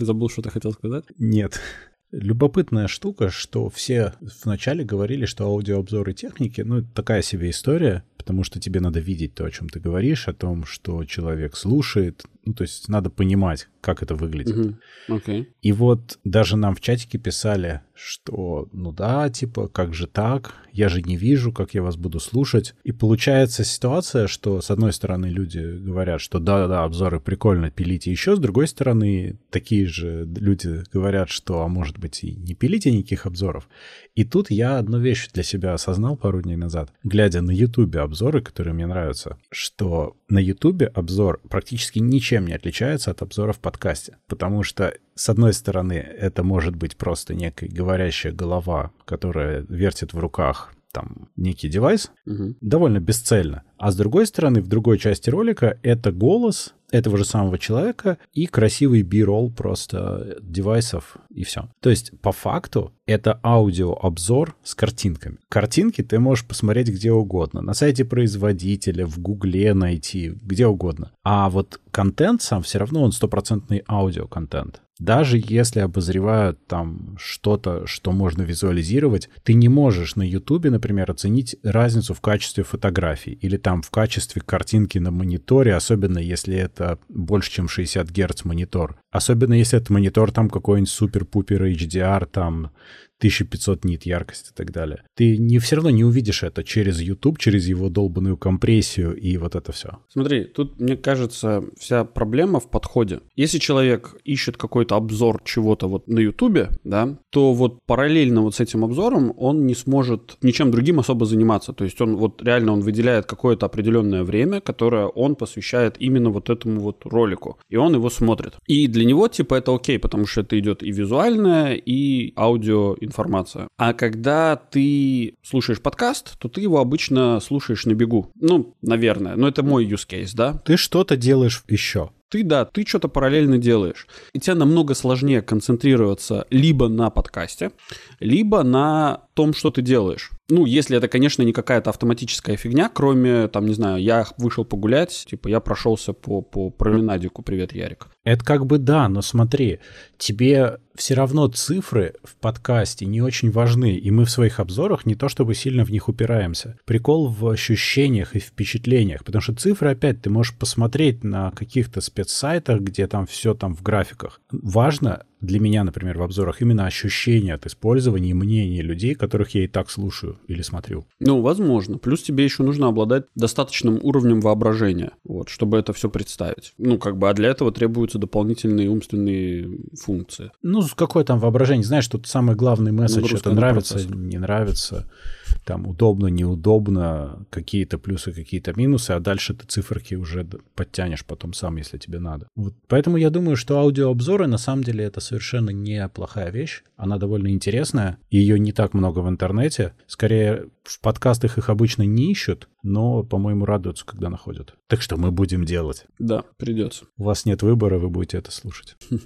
Ты забыл, что ты хотел сказать? Нет. Любопытная штука, что все вначале говорили, что аудиообзоры техники, ну, такая себе история, потому что тебе надо видеть то, о чем ты говоришь, о том, что человек слушает, ну, то есть надо понимать, как это выглядит. Мгм. Окей. И вот даже нам в чатике писали, что ну да, типа, как же так? Я же не вижу, как я вас буду слушать. И получается ситуация, что с одной стороны люди говорят, что да-да, обзоры прикольно, пилите еще, с другой стороны такие же люди говорят, что а может быть и не пилите никаких обзоров. И тут я одну вещь для себя осознал пару дней назад, глядя на ютубе обзоры, которые мне нравятся, что на ютубе обзор практически ничем не отличается от обзора в подкасте. Потому что, с одной стороны, это может быть просто некая говорящая голова, которая вертит в руках там некий девайс, Мгм. довольно бесцельно. А с другой стороны, в другой части ролика это голос этого же самого человека и красивый би-ролл просто девайсов и все. То есть, по факту, это аудиообзор с картинками. Картинки ты можешь посмотреть где угодно. На сайте производителя, в Гугле найти, где угодно. А вот контент сам все равно он стопроцентный аудиоконтент. Даже если обозревают там что-то, что можно визуализировать, ты не можешь на Ютубе, например, оценить разницу в качестве фотографий или там в качестве картинки на мониторе, особенно если это больше, чем 60 Гц монитор. Особенно если это монитор там какой-нибудь супер-пупер HDR, там 1500 нит яркость и так далее. Ты не, все равно не увидишь это через YouTube, через его долбанную компрессию и вот это все. Смотри, тут, мне кажется, вся проблема в подходе. Если человек ищет какой-то обзор чего-то вот на Ютубе, да, то вот параллельно вот с этим обзором он не сможет ничем другим особо заниматься. То есть он вот реально он выделяет какое-то определенное время, которое он посвящает именно вот этому вот ролику. И он его смотрит. И для него типа это окей, потому что это идет и визуальное, и аудио информация. А когда ты слушаешь подкаст, то ты его обычно слушаешь на бегу. Ну, наверное. Но это мой use case, да? Ты что-то делаешь еще. Ты, да, ты что-то параллельно делаешь. И тебе намного сложнее концентрироваться либо на подкасте, либо на том, что ты делаешь. Ну, если это, конечно, не какая-то автоматическая фигня, кроме, там, не знаю, я вышел погулять, типа, я прошелся по, по променадику, привет, Ярик. Это как бы да, но смотри, тебе все равно цифры в подкасте не очень важны, и мы в своих обзорах не то чтобы сильно в них упираемся. Прикол в ощущениях и впечатлениях, потому что цифры опять ты можешь посмотреть на каких-то спецсайтах, где там все там в графиках. Важно для меня, например, в обзорах именно ощущения от использования и мнения людей, которых я и так слушаю или смотрю. Ну, возможно. Плюс тебе еще нужно обладать достаточным уровнем воображения, вот, чтобы это все представить. Ну, как бы, а для этого требуются дополнительные умственные функции. Ну, какое там воображение? Знаешь, тут самый главный месседж, это нравится, процессор. не нравится, там удобно, неудобно, какие-то плюсы, какие-то минусы, а дальше ты циферки уже подтянешь потом сам, если тебе надо. Вот. Поэтому я думаю, что аудиообзоры на самом деле это совершенно неплохая вещь. Она довольно интересная, ее не так много в интернете. Скорее, в подкастах их обычно не ищут, но, по-моему, радуются, когда находят. Так что мы будем делать. Да, придется. У вас нет выбора, вы будете это слушать.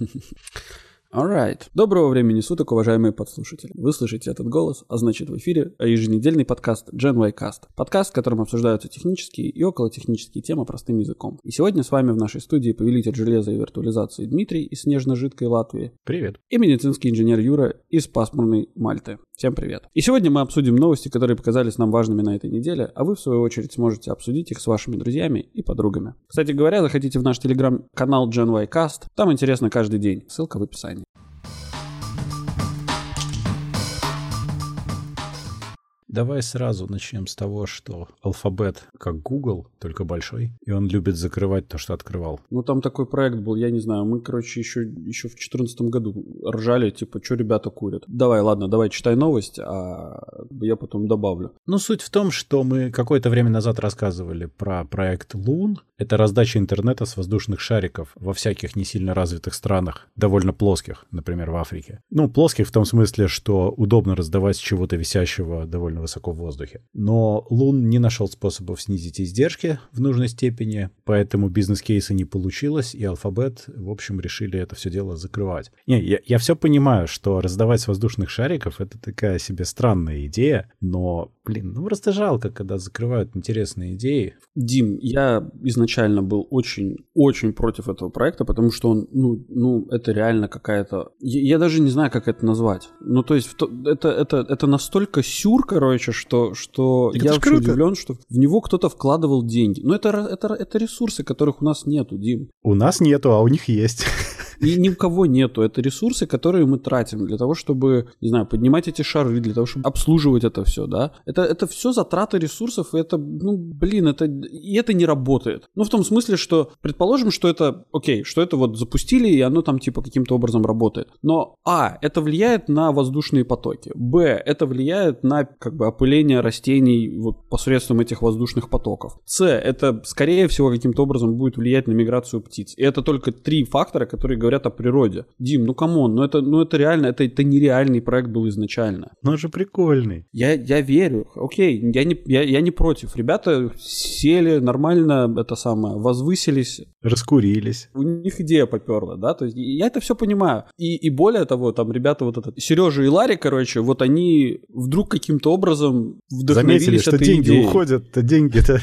Alright. Доброго времени суток, уважаемые подслушатели. Вы слышите этот голос, а значит в эфире еженедельный подкаст Gen Y Cast. Подкаст, в котором обсуждаются технические и околотехнические темы простым языком. И сегодня с вами в нашей студии повелитель железа и виртуализации Дмитрий из снежно-жидкой Латвии Привет. и медицинский инженер Юра из пасмурной Мальты. Всем привет. И сегодня мы обсудим новости, которые показались нам важными на этой неделе, а вы в свою очередь сможете обсудить их с вашими друзьями и подругами. Кстати говоря, заходите в наш телеграм-канал Gen Y Cast, там интересно каждый день, ссылка в описании. Давай сразу начнем с того, что алфабет как Google, только большой, и он любит закрывать то, что открывал. Ну, там такой проект был, я не знаю, мы, короче, еще, еще в 2014 году ржали, типа, что ребята курят. Давай, ладно, давай читай новость, а я потом добавлю. Ну, суть в том, что мы какое-то время назад рассказывали про проект Loon. Это раздача интернета с воздушных шариков во всяких не сильно развитых странах, довольно плоских, например, в Африке. Ну, плоских в том смысле, что удобно раздавать с чего-то висящего довольно высоко в воздухе. Но Лун не нашел способов снизить издержки в нужной степени, поэтому бизнес-кейса не получилось, и Alphabet, в общем, решили это все дело закрывать. Не, я, я все понимаю, что раздавать воздушных шариков — это такая себе странная идея, но, блин, ну просто жалко, когда закрывают интересные идеи. Дим, я изначально был очень-очень против этого проекта, потому что он, ну, ну это реально какая-то... Я, я даже не знаю, как это назвать. Ну, то есть это, это, это настолько сюр, короче, что, что я вообще круто. удивлен, что в него кто-то вкладывал деньги. Но это, это, это ресурсы, которых у нас нету, Дим. У нас нету, а у них есть. И ни у кого нету. Это ресурсы, которые мы тратим для того, чтобы, не знаю, поднимать эти шары, для того, чтобы обслуживать это все, да. Это, это все затраты ресурсов, и это, ну, блин, это, и это не работает. Ну, в том смысле, что, предположим, что это, окей, что это вот запустили, и оно там, типа, каким-то образом работает. Но, а, это влияет на воздушные потоки. Б, это влияет на, как бы, опыление растений вот посредством этих воздушных потоков. С, это, скорее всего, каким-то образом будет влиять на миграцию птиц. И это только три фактора, которые говорят о природе. Дим, ну come on, ну это, ну это реально, это, это нереальный проект был изначально. Но он же прикольный. Я, я верю, окей, я не, я, я не против. Ребята сели нормально, это самое, возвысились. Раскурились. У них идея поперла, да, то есть я это все понимаю. И, и более того, там ребята вот этот, Сережа и Ларри, короче, вот они вдруг каким-то образом вдохновились Заметили, что деньги идеей. уходят-то, деньги-то.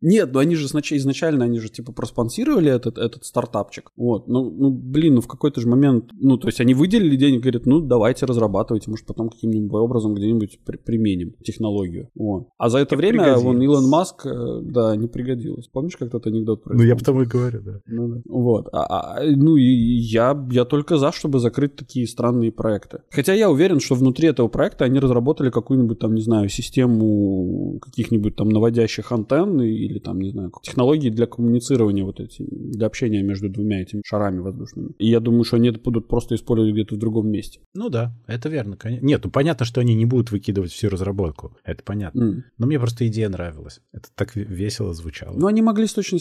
Нет, ну они же изначально, они же типа проспонсировали этот, этот стартапчик. Вот, ну, ну блин, ну в какой-то же момент, ну то есть они выделили денег, говорят, ну давайте разрабатывайте, может потом каким-нибудь образом где-нибудь при- применим технологию. Вот. А за это не время вон Илон Маск, э, да, не пригодилось. Помнишь, как тот анекдот происходит? Ну я потому и говорю, да. Ну, да. Вот. А, а, ну и я, я только за, чтобы закрыть такие странные проекты. Хотя я уверен, что внутри этого проекта они разработали какую-нибудь там, не знаю, систему каких-нибудь там наводящих антенн или там, не знаю, технологии для коммуницирования вот эти, для общения между двумя этими шарами воздушными. И я думаю, что они это будут просто использовать где-то в другом месте. Ну да, это верно. Конечно. Нет, ну понятно, что они не будут выкидывать всю разработку. Это понятно. Mm. Но мне просто идея нравилась. Это так весело звучало. Ну они могли точно,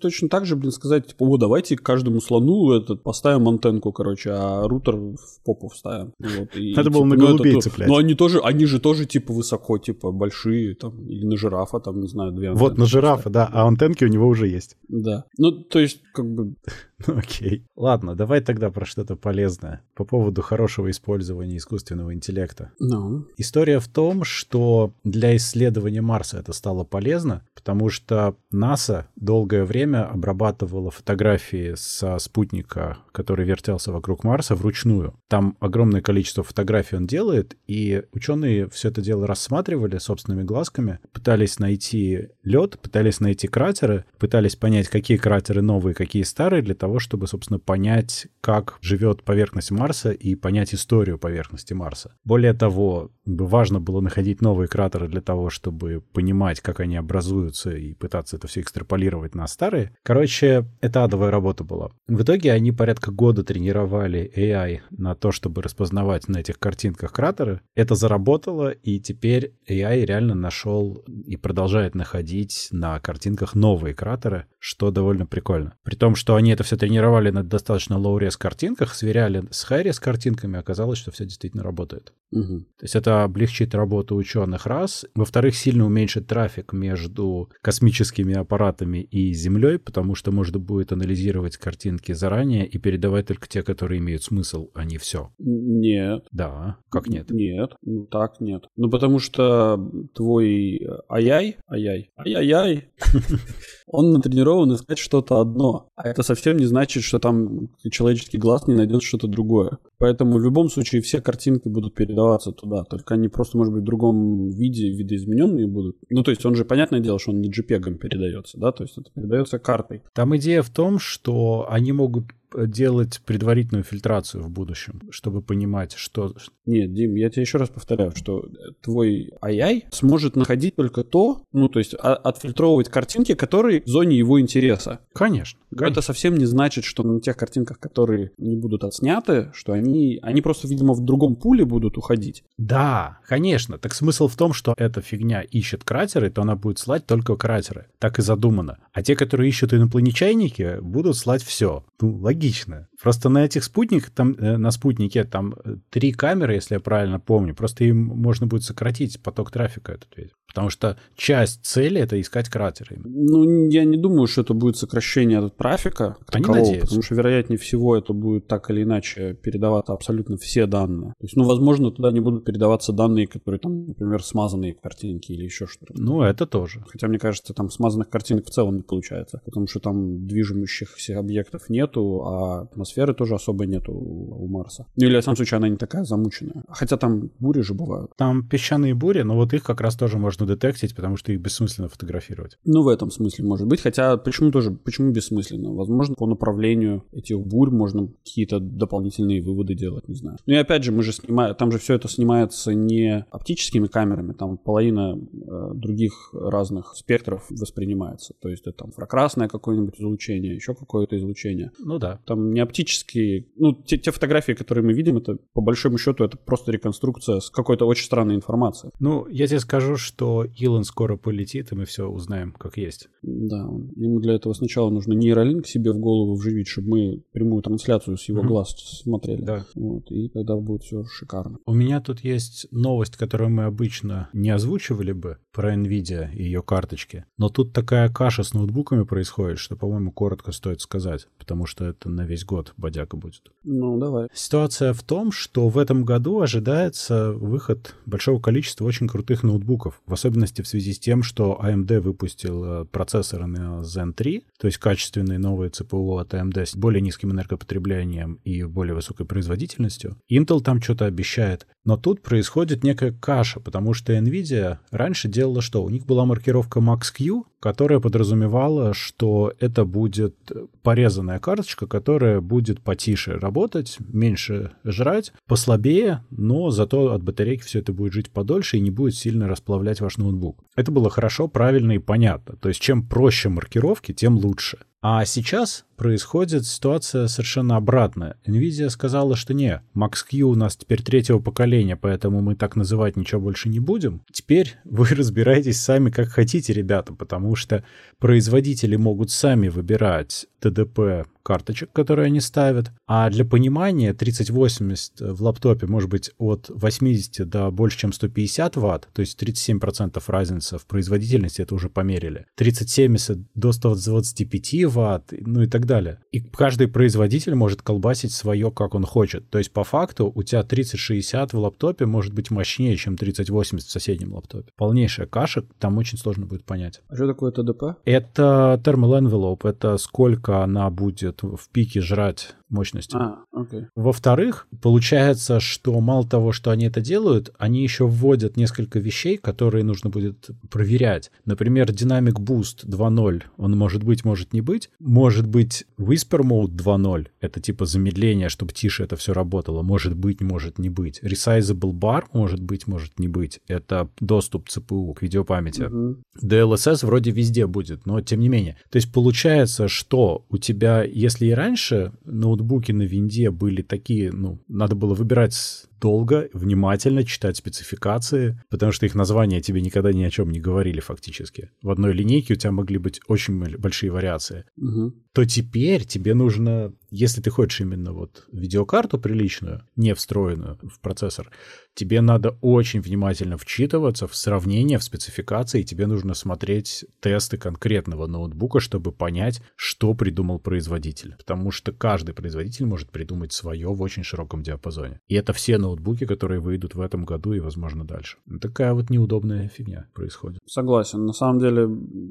точно так же, блин, сказать, типа, о, давайте каждому слону этот, поставим антенку, короче, а рутер в попу вставим. Вот, и, Надо было типа, на голубей ну, цеплять. Но они тоже, они же тоже, типа, высоко, типа, большие, там, или на жирафа, там, не знаю, две Вот на жирафа, да, а антенки у него уже есть. Да. Ну, то есть, как бы... Ну, окей. Ладно, давай тогда про что-то полезное. По поводу хорошего использования искусственного интеллекта. Ну. История в том, что для исследования Марса это стало полезно, потому что НАСА долгое время обрабатывала фотографии со спутника, который вертелся вокруг Марса, вручную. Там огромное количество фотографий он делает, и ученые все это дело рассматривали собственными глазками, пытались найти лед, пытались найти кратеры, пытались понять, какие кратеры новые, какие старые, для того, чтобы, собственно, понять, как живет поверхность Марса и понять историю поверхности Марса. Более того, важно было находить новые кратеры для того, чтобы понимать, как они образуются и пытаться это все экстраполировать на старые. Короче, это адовая работа была. В итоге они порядка года тренировали AI на то, чтобы распознавать на этих картинках кратеры. Это заработало, и теперь AI реально нашел и продолжает находить на картинках новые кратеры, что довольно прикольно. При том, что они это все тренировали на достаточно low-res картинках, сверяли с high-res картинками, оказалось, что все действительно работает. Угу. То есть это облегчит работу ученых раз. Во-вторых, сильно уменьшит трафик между космическими аппаратами и Землей, потому что можно будет анализировать картинки заранее и передавать только те, которые имеют смысл, а не все. Нет. Да. Как нет? Нет. Ну так нет. Ну потому что твой ай-яй, ай-яй, ай-яй-яй, он натренирован искать что-то одно. А это совсем не значит, что там человеческий глаз не найдет что-то другое. Поэтому в любом случае все картинки будут передаваться туда. Только они просто, может быть, в другом виде, видоизмененные будут. Ну, то есть он же, понятное дело, что он не JPEG передается, да? То есть это передается картой. Там идея в том, что они могут делать предварительную фильтрацию в будущем, чтобы понимать, что... Нет, Дим, я тебе еще раз повторяю, что твой AI сможет находить только то, ну, то есть а, отфильтровывать картинки, которые в зоне его интереса. Конечно. конечно. Это совсем не значит, что на тех картинках, которые не будут отсняты, что они, они просто, видимо, в другом пуле будут уходить. Да, конечно. Так смысл в том, что эта фигня ищет кратеры, то она будет слать только кратеры. Так и задумано. А те, которые ищут инопланетяники, будут слать все. Ну, логично логично. Просто на этих спутниках, там, э, на спутнике там э, три камеры, если я правильно помню, просто им можно будет сократить поток трафика этот весь. Потому что часть цели — это искать кратеры. Ну, я не думаю, что это будет сокращение от трафика. Они такового, надеются. Потому что, вероятнее всего, это будет так или иначе передаваться абсолютно все данные. То есть, ну, возможно, туда не будут передаваться данные, которые там, например, смазанные картинки или еще что-то. Ну, это тоже. Хотя, мне кажется, там смазанных картинок в целом не получается. Потому что там движущихся объектов нету, а атмосферы тоже особо нету у Марса. Ну, или, в самом случае, она не такая замученная. Хотя там бури же бывают. Там песчаные бури, но вот их как раз тоже можно можно детектить, потому что их бессмысленно фотографировать. Ну, в этом смысле может быть. Хотя почему тоже, почему бессмысленно? Возможно, по направлению этих бурь можно какие-то дополнительные выводы делать, не знаю. Ну и опять же, мы же снимаем, там же все это снимается не оптическими камерами, там половина э, других разных спектров воспринимается. То есть это там инфракрасное какое-нибудь излучение, еще какое-то излучение. Ну да. Там не оптические, ну те, те фотографии, которые мы видим, это по большому счету это просто реконструкция с какой-то очень странной информацией. Ну, я тебе скажу, что что Илон скоро полетит, и мы все узнаем, как есть. Да, ему для этого сначала нужно нейролинк себе в голову вживить, чтобы мы прямую трансляцию с его mm-hmm. глаз смотрели. Да. Вот, и тогда будет все шикарно. У меня тут есть новость, которую мы обычно не озвучивали бы про NVIDIA и ее карточки. Но тут такая каша с ноутбуками происходит, что, по-моему, коротко стоит сказать, потому что это на весь год бодяка будет. Ну, давай. Ситуация в том, что в этом году ожидается выход большого количества очень крутых ноутбуков. В особенности в связи с тем, что AMD выпустил э, процессоры на Zen 3, то есть качественные новые ЦПУ от AMD с более низким энергопотреблением и более высокой производительностью. Intel там что-то обещает. Но тут происходит некая каша, потому что NVIDIA раньше делала что? У них была маркировка Max-Q, которая подразумевала, что это будет порезанная карточка, которая будет потише работать, меньше жрать, послабее, но зато от батарейки все это будет жить подольше и не будет сильно расплавлять ваш ноутбук. Это было хорошо, правильно и понятно. То есть чем проще маркировки, тем лучше. А сейчас происходит ситуация совершенно обратная. Nvidia сказала, что не, Max-Q у нас теперь третьего поколения, поэтому мы так называть ничего больше не будем. Теперь вы разбираетесь сами как хотите, ребята, потому что производители могут сами выбирать ТДП карточек, которые они ставят. А для понимания 3080 в лаптопе может быть от 80 до больше, чем 150 ватт, то есть 37% разница в производительности, это уже померили. 3070 до 125 ватт, ну и так далее. И каждый производитель может колбасить свое, как он хочет. То есть по факту у тебя 3060 в лаптопе может быть мощнее, чем 3080 в соседнем лаптопе. Полнейшая каша, там очень сложно будет понять. А что такое ТДП? Это thermal envelope, это сколько она будет в пике жрать мощности. А, okay. Во-вторых, получается, что мало того, что они это делают, они еще вводят несколько вещей, которые нужно будет проверять. Например, Dynamic Boost 2.0, он может быть, может не быть. Может быть Whisper Mode 2.0, это типа замедление, чтобы тише это все работало. Может быть, может не быть. Resizable Bar может быть, может не быть. Это доступ ЦПУ к видеопамяти. Uh-huh. DLSS вроде везде будет, но тем не менее. То есть получается, что у тебя, если и раньше ну ноутбуки на винде были такие, ну, надо было выбирать долго, внимательно читать спецификации, потому что их названия тебе никогда ни о чем не говорили фактически. В одной линейке у тебя могли быть очень большие вариации. Угу. То теперь тебе нужно, если ты хочешь именно вот видеокарту приличную, не встроенную в процессор, тебе надо очень внимательно вчитываться в сравнение, в спецификации, и тебе нужно смотреть тесты конкретного ноутбука, чтобы понять, что придумал производитель. Потому что каждый производитель может придумать свое в очень широком диапазоне. И это все ноутбуки, которые выйдут в этом году и, возможно, дальше. Такая вот неудобная фигня происходит. Согласен. На самом деле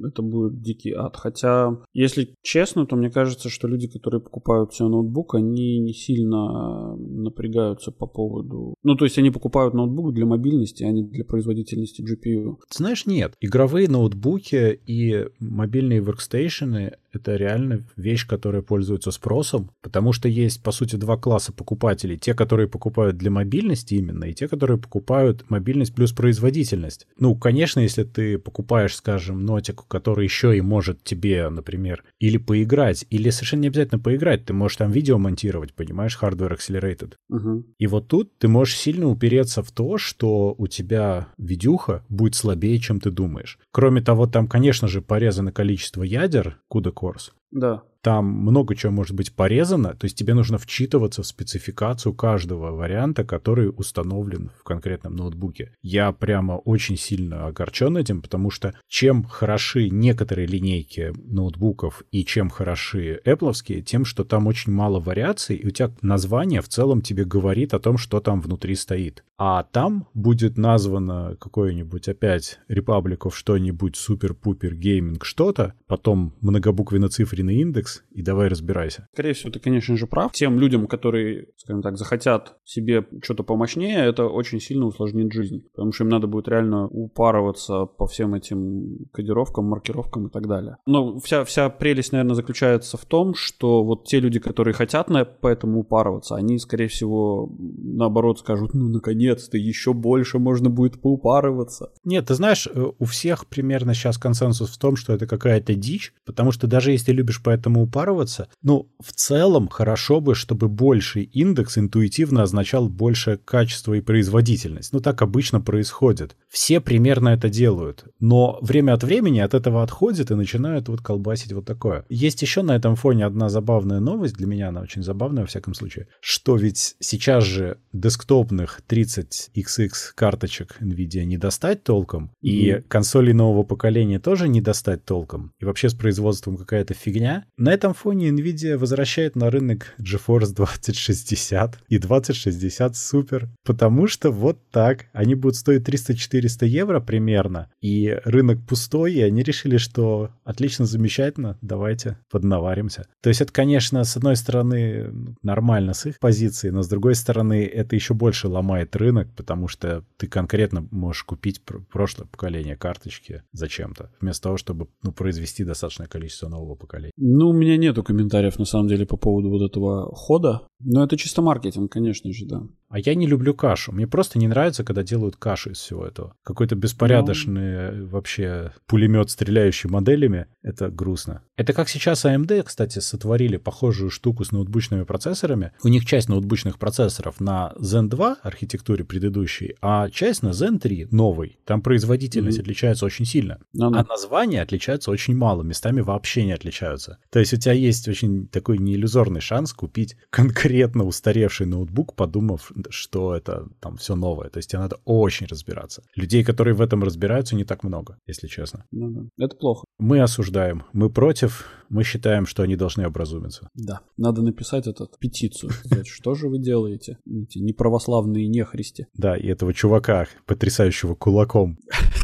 это будет дикий ад. Хотя, если честно, то мне кажется, что люди, которые покупают себе ноутбук, они не сильно напрягаются по поводу... Ну, то есть они покупают ноутбук для мобильности, а не для производительности GPU. Ты знаешь, нет. Игровые ноутбуки и мобильные воркстейшены это реально вещь, которая пользуется спросом, потому что есть, по сути, два класса покупателей. Те, которые покупают для мобильности именно, и те, которые покупают мобильность плюс производительность. Ну, конечно, если ты покупаешь, скажем, нотик, который еще и может тебе, например, или поиграть, или совершенно не обязательно поиграть, ты можешь там видео монтировать, понимаешь, hardware accelerated. Угу. И вот тут ты можешь сильно упереться в то, что у тебя видюха будет слабее, чем ты думаешь. Кроме того, там, конечно же, порезано количество ядер, куда Course. Да. Там много чего может быть порезано, то есть тебе нужно вчитываться в спецификацию каждого варианта, который установлен в конкретном ноутбуке. Я прямо очень сильно огорчен этим, потому что чем хороши некоторые линейки ноутбуков и чем хороши Apple, тем, что там очень мало вариаций, и у тебя название в целом тебе говорит о том, что там внутри стоит. А там будет названо какое-нибудь опять Republic что-нибудь супер-пупер гейминг что-то, потом многобуквенно-цифренный индекс, и давай разбирайся. Скорее всего, ты, конечно же, прав. Тем людям, которые, скажем так, захотят себе что-то помощнее, это очень сильно усложнит жизнь. Потому что им надо будет реально упарываться по всем этим кодировкам, маркировкам и так далее. Но вся, вся прелесть, наверное, заключается в том, что вот те люди, которые хотят на, по этому упарываться, они, скорее всего, наоборот скажут, ну, наконец-то, еще больше можно будет поупарываться. Нет, ты знаешь, э, у всех примерно сейчас консенсус в том, что это какая-то дичь, потому что даже если любишь по этому упарываться, ну, в целом хорошо бы, чтобы больший индекс интуитивно означал большее качество и производительность. Ну, так обычно происходит. Все примерно это делают. Но время от времени от этого отходят и начинают вот колбасить вот такое. Есть еще на этом фоне одна забавная новость, для меня она очень забавная во всяком случае, что ведь сейчас же десктопных 30XX карточек NVIDIA не достать толком, mm-hmm. и консолей нового поколения тоже не достать толком, и вообще с производством какая-то фигня. На этом фоне NVIDIA возвращает на рынок GeForce 2060 и 2060 Super, потому что вот так, они будут стоить 300-400 евро примерно, и рынок пустой, и они решили, что отлично, замечательно, давайте поднаваримся. То есть это, конечно, с одной стороны нормально с их позиции, но с другой стороны это еще больше ломает рынок, потому что ты конкретно можешь купить прошлое поколение карточки зачем-то, вместо того, чтобы ну, произвести достаточное количество нового поколения. Ну, меня нету комментариев на самом деле по поводу вот этого хода, но это чисто маркетинг, конечно же, да. А я не люблю кашу. Мне просто не нравится, когда делают кашу из всего этого. Какой-то беспорядочный ну... вообще пулемет, стреляющий моделями. Это грустно. Это как сейчас AMD, кстати, сотворили похожую штуку с ноутбучными процессорами. У них часть ноутбучных процессоров на Zen 2 архитектуре предыдущей, а часть на Zen 3 новой. Там производительность mm-hmm. отличается очень сильно. No, no. А названия отличаются очень мало, местами вообще не отличаются. То есть у тебя есть очень такой неиллюзорный шанс купить конкретно устаревший ноутбук, подумав, что это там все новое. То есть тебе надо очень разбираться. Людей, которые в этом разбираются, не так много, если честно. Ну, да. Это плохо. Мы осуждаем, мы против, мы считаем, что они должны образумиться. Да, надо написать этот петицию. Сказать, что же вы делаете, эти неправославные нехристи. Да, и этого чувака, потрясающего кулаком.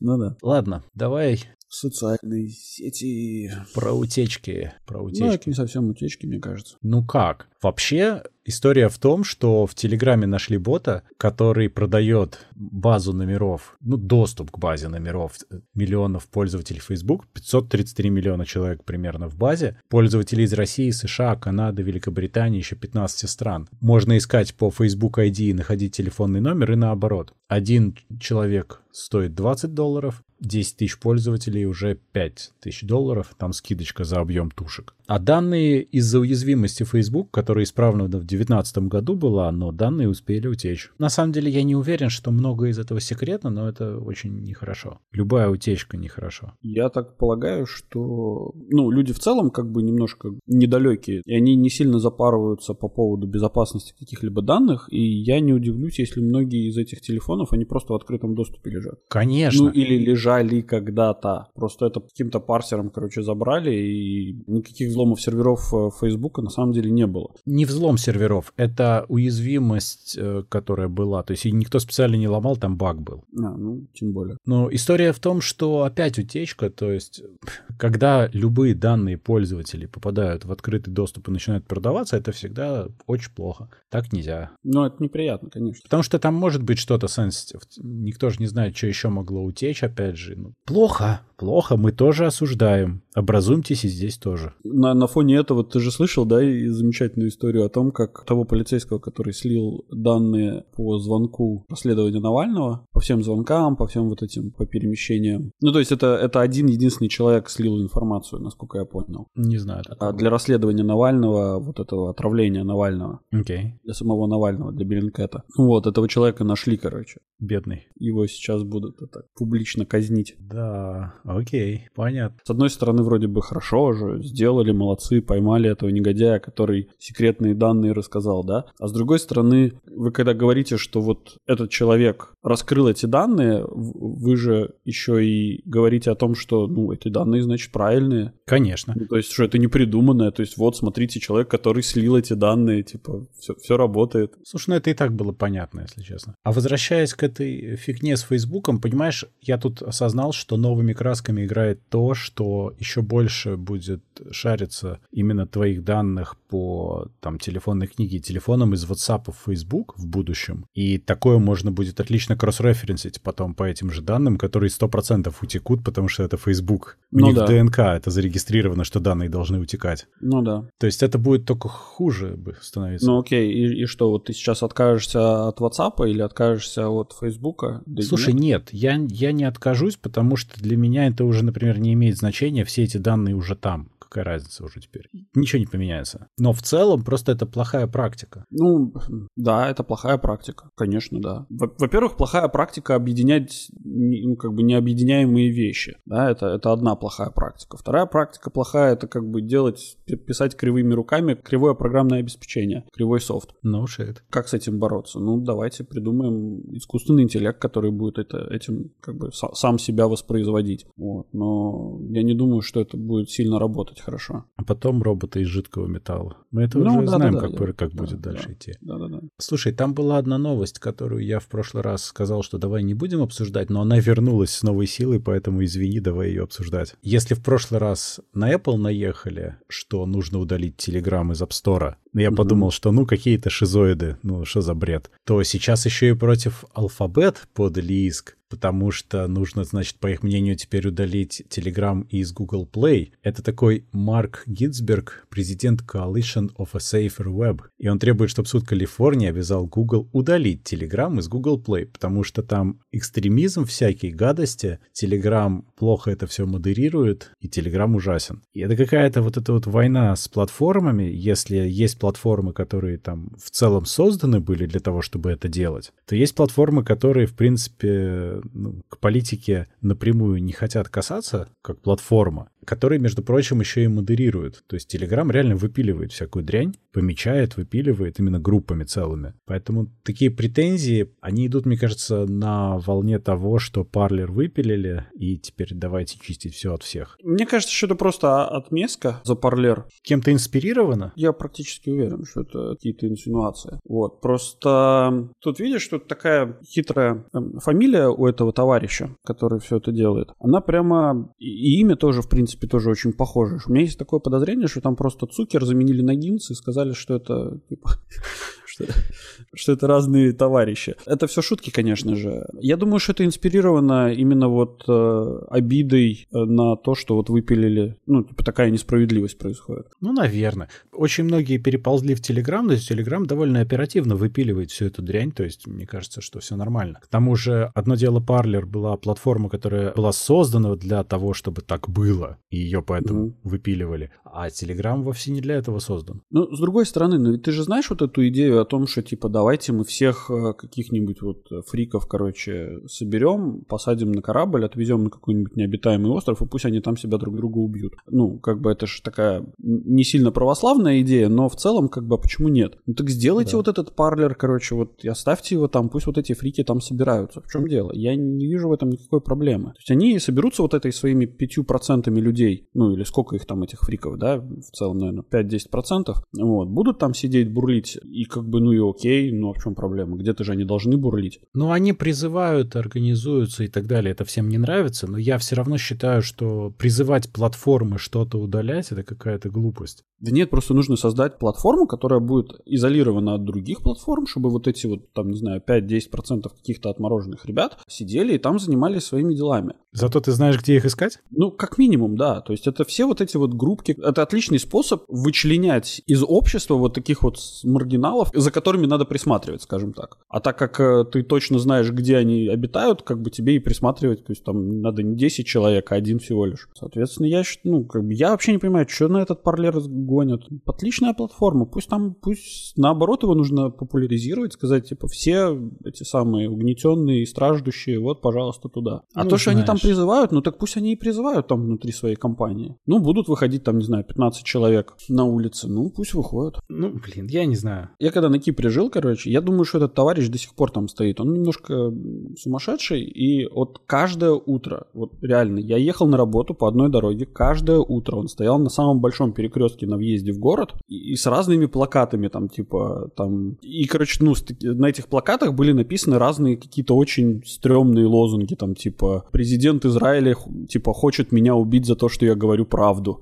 Ну да. Ладно, давай социальные сети. Про утечки. Про утечки. Ну, это не совсем утечки, мне кажется. Ну как? Вообще, история в том, что в Телеграме нашли бота, который продает базу номеров, ну, доступ к базе номеров миллионов пользователей Facebook, 533 миллиона человек примерно в базе, пользователей из России, США, Канады, Великобритании, еще 15 стран. Можно искать по Facebook ID и находить телефонный номер и наоборот. Один человек стоит 20 долларов, 10 тысяч пользователей уже 5 тысяч долларов, там скидочка за объем тушек. А данные из-за уязвимости Facebook, которая исправлена в 2019 году была, но данные успели утечь. На самом деле я не уверен, что много из этого секретно, но это очень нехорошо. Любая утечка нехорошо. Я так полагаю, что ну, люди в целом как бы немножко недалекие, и они не сильно запарываются по поводу безопасности каких-либо данных, и я не удивлюсь, если многие из этих телефонов, они просто в открытом доступе лежат. Конечно. Ну или лежали когда-то. Просто это каким-то парсером, короче, забрали, и никаких взломов серверов э, Фейсбука на самом деле не было. Не взлом серверов, это уязвимость, э, которая была. То есть никто специально не ломал, там баг был. А, ну, тем более. Но история в том, что опять утечка, то есть когда любые данные пользователей попадают в открытый доступ и начинают продаваться, это всегда очень плохо. Так нельзя. Ну, это неприятно, конечно. Потому что там может быть что-то sensitive. Никто же не знает, что еще могло утечь, опять же. Ну, плохо, плохо, мы тоже осуждаем. Образуемтесь и здесь тоже. На, на фоне этого ты же слышал, да, и замечательную историю о том, как того полицейского, который слил данные по звонку расследования Навального по всем звонкам, по всем вот этим, по перемещениям. Ну, то есть это, это один единственный человек слил информацию, насколько я понял. Не знаю. А для расследования Навального, вот этого отравления Навального. Окей. Okay. Для самого Навального, для Беллинкета. Вот, этого человека нашли, короче. Бедный. Его сейчас будут это, публично казнить. Да, окей, понятно. С одной стороны, вроде бы хорошо же, сделали, молодцы, поймали этого негодяя, который секретные данные рассказал, да? А с другой стороны, вы когда говорите, что вот этот человек раскрыл эти данные, вы же еще и говорите о том, что, ну, эти данные, значит, правильные. Конечно. Ну, то есть, что это не придуманное, то есть, вот, смотрите, человек, который слил эти данные, типа, все, все работает. Слушай, ну это и так было понятно, если честно. А возвращаясь к этой фигне с Фейсбуком, понимаешь, я тут осознал, что новыми красками играет то, что еще больше будет шариться именно твоих данных по там телефонной книге и телефонам из WhatsApp в Facebook в будущем. И такое можно будет отлично кросс-референсить потом по этим же данным, которые 100% утекут, потому что это Facebook. У ну, них да. ДНК это зарегистрировано, что данные должны утекать. Ну да. То есть это будет только хуже бы становиться. Ну окей, и, и что, вот ты сейчас откажешься от WhatsApp или откажешься от Facebook? Да Слушай, нет, нет я, я не откажусь, потому что для меня это уже, например, не имеет значения, все эти данные уже там какая разница уже теперь? Ничего не поменяется. Но в целом просто это плохая практика. Ну, да, это плохая практика, конечно, да. Во-первых, плохая практика объединять, ну, как бы необъединяемые вещи. Да, это, это одна плохая практика. Вторая практика плохая, это как бы делать, писать кривыми руками кривое программное обеспечение, кривой софт. No shit. Как с этим бороться? Ну, давайте придумаем искусственный интеллект, который будет это, этим как бы сам себя воспроизводить. Вот. Но я не думаю, что это будет сильно работать хорошо. А потом роботы из жидкого металла. Мы это ну, уже да, знаем, да, как, да, как да, будет да, дальше да, идти. Да, да, да. Слушай, там была одна новость, которую я в прошлый раз сказал, что давай не будем обсуждать, но она вернулась с новой силой, поэтому извини, давай ее обсуждать. Если в прошлый раз на Apple наехали, что нужно удалить Telegram из App Store, я угу. подумал, что ну какие-то шизоиды, ну что за бред, то сейчас еще и против Alphabet подали иск, потому что нужно, значит, по их мнению, теперь удалить Telegram из Google Play. Это такой Марк Гитцберг, президент Coalition of a Safer Web. И он требует, чтобы суд Калифорнии обязал Google удалить Telegram из Google Play, потому что там экстремизм всякие гадости, Telegram плохо это все модерирует, и Telegram ужасен. И это какая-то вот эта вот война с платформами, если есть платформы, которые там в целом созданы были для того, чтобы это делать, то есть платформы, которые, в принципе, ну, к политике напрямую не хотят касаться, как платформа, которые, между прочим, еще и модерируют. То есть Telegram реально выпиливает всякую дрянь, помечает, выпиливает именно группами целыми. Поэтому такие претензии, они идут, мне кажется, на волне того, что парлер выпилили, и теперь давайте чистить все от всех. Мне кажется, что это просто отместка за парлер. Кем-то инспирировано? Я практически уверен, что это какие-то инсинуации. Вот, просто тут видишь, что такая хитрая фамилия у этого товарища, который все это делает. Она прямо... И имя тоже, в принципе, принципе, тоже очень похожи. У меня есть такое подозрение, что там просто Цукер заменили на Гинц и сказали, что это типа что, что это разные товарищи. Это все шутки, конечно же. Я думаю, что это инспирировано именно вот э, обидой э, на то, что вот выпилили, ну, типа такая несправедливость происходит. Ну, наверное. Очень многие переползли в Телеграм, то есть Телеграм довольно оперативно выпиливает всю эту дрянь, то есть мне кажется, что все нормально. К тому же, одно дело Parler была платформа, которая была создана для того, чтобы так было, и ее поэтому mm-hmm. выпиливали. А Телеграм вовсе не для этого создан. Ну, с другой стороны, ну, ты же знаешь вот эту идею о том, что типа давайте мы всех э, каких-нибудь вот фриков, короче, соберем, посадим на корабль, отвезем на какой-нибудь необитаемый остров, и пусть они там себя друг друга убьют. Ну, как бы это же такая не сильно православная идея, но в целом, как бы, а почему нет? Ну так сделайте да. вот этот парлер, короче, вот и оставьте его там, пусть вот эти фрики там собираются. В чем дело? Я не вижу в этом никакой проблемы. То есть они соберутся вот этой своими пятью процентами людей, ну или сколько их там этих фриков, да, в целом, наверное, 5-10%, вот, будут там сидеть, бурлить, и как бы, ну и окей, ну а в чем проблема? Где-то же они должны бурлить. Ну, они призывают, организуются и так далее. Это всем не нравится, но я все равно считаю, что призывать платформы что-то удалять это какая-то глупость. Да нет, просто нужно создать платформу, которая будет изолирована от других платформ, чтобы вот эти вот, там, не знаю, 5-10% каких-то отмороженных ребят сидели и там занимались своими делами. Зато ты знаешь, где их искать? Ну, как минимум, да. То есть это все вот эти вот группки. Это отличный способ вычленять из общества вот таких вот маргиналов, за которыми надо присматривать, скажем так. А так как э, ты точно знаешь, где они обитают, как бы тебе и присматривать, то есть там надо не 10 человек, а один всего лишь. Соответственно, я, ну, как бы, я вообще не понимаю, что на этот парлер гонят. Отличная платформа, пусть там, пусть наоборот его нужно популяризировать, сказать, типа, все эти самые угнетенные и страждущие, вот, пожалуйста, туда. А ну, то, что знаешь. они там призывают, ну так пусть они и призывают там внутри своей компании. Ну, будут выходить там, не знаю, 15 человек на улице, ну, пусть выходят. Ну, блин, я не знаю. Я когда на Кипре жил, короче, я думаю, что этот товарищ до сих пор там стоит. Он немножко сумасшедший, и вот каждое утро, вот реально, я ехал на работу по одной дороге, каждое утро он стоял на самом большом перекрестке на въезде в город, и, и с разными плакатами там, типа, там, и, короче, ну, на этих плакатах были написаны разные какие-то очень стрёмные лозунги, там, типа, президент Израиля, типа, хочет меня убить за то, что я говорю правду.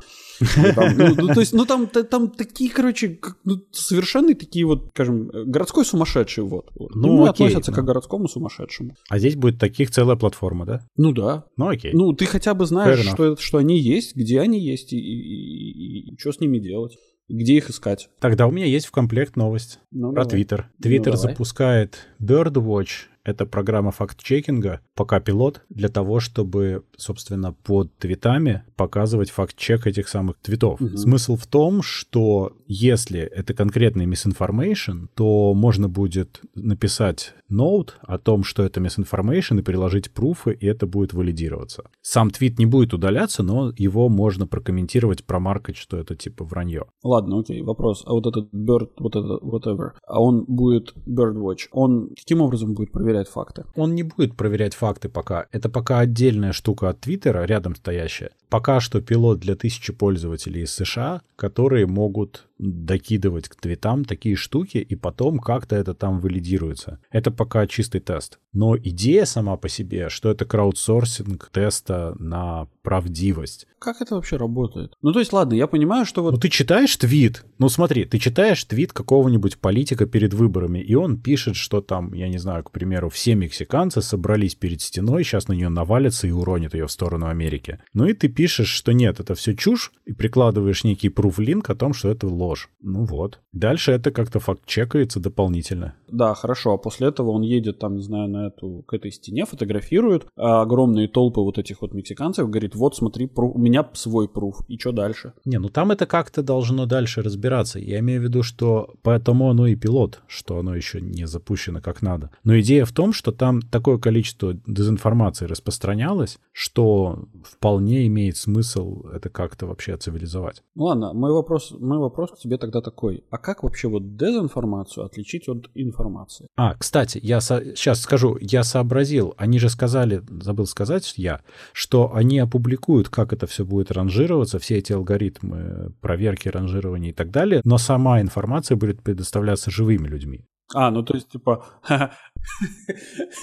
Там, ну, ну, то есть, ну, там, там такие, короче, ну, совершенно такие вот, скажем, городской сумасшедший вот. вот. Ну, окей, относятся ну. к городскому сумасшедшему. А здесь будет таких целая платформа, да? Ну да. Ну окей. Ну, ты хотя бы знаешь, что, что они есть, где они есть и, и, и, и что с ними делать. Где их искать? Тогда у меня есть в комплект новость ну, про Twitter. Twitter ну, запускает Birdwatch это программа факт-чекинга, пока пилот, для того, чтобы, собственно, под твитами показывать факт-чек этих самых твитов. Угу. Смысл в том, что если это конкретный misinformation, то можно будет написать ноут о том, что это misinformation, и приложить пруфы, и это будет валидироваться. Сам твит не будет удаляться, но его можно прокомментировать, промаркать, что это типа вранье. Ладно, окей, вопрос. А вот этот bird, вот это whatever, а он будет birdwatch, он каким образом будет проверять факты? Он не будет проверять факты пока. Это пока отдельная штука от Твиттера, рядом стоящая. Пока что пилот для тысячи пользователей из США, которые могут докидывать к твитам такие штуки, и потом как-то это там валидируется. Это пока чистый тест. Но идея сама по себе, что это краудсорсинг теста на правдивость. Как это вообще работает? Ну, то есть, ладно, я понимаю, что вот... Ну, ты читаешь твит, ну, смотри, ты читаешь твит какого-нибудь политика перед выборами, и он пишет, что там, я не знаю, к примеру, все мексиканцы собрались перед стеной, сейчас на нее навалятся и уронят ее в сторону Америки. Ну, и ты пишешь, что нет, это все чушь, и прикладываешь некий пруф-линк о том, что это ложь. Ну вот. Дальше это как-то факт-чекается дополнительно. Да, хорошо. А после этого он едет там, не знаю, на эту, к этой стене, фотографирует а огромные толпы вот этих вот мексиканцев, говорит, вот смотри, пруф, у меня свой пруф, и что дальше? Не, ну там это как-то должно дальше разбираться. Я имею в виду, что поэтому оно и пилот, что оно еще не запущено как надо. Но идея в том, что там такое количество дезинформации распространялось, что вполне имеет смысл это как-то вообще цивилизовать. Ну ладно, мой вопрос, мой вопрос к тебе тогда такой. А как вообще вот дезинформацию отличить от информации? информации. А, кстати, я со... сейчас скажу, я сообразил, они же сказали, забыл сказать я, что они опубликуют, как это все будет ранжироваться, все эти алгоритмы проверки, ранжирования и так далее, но сама информация будет предоставляться живыми людьми. А, ну то есть, типа...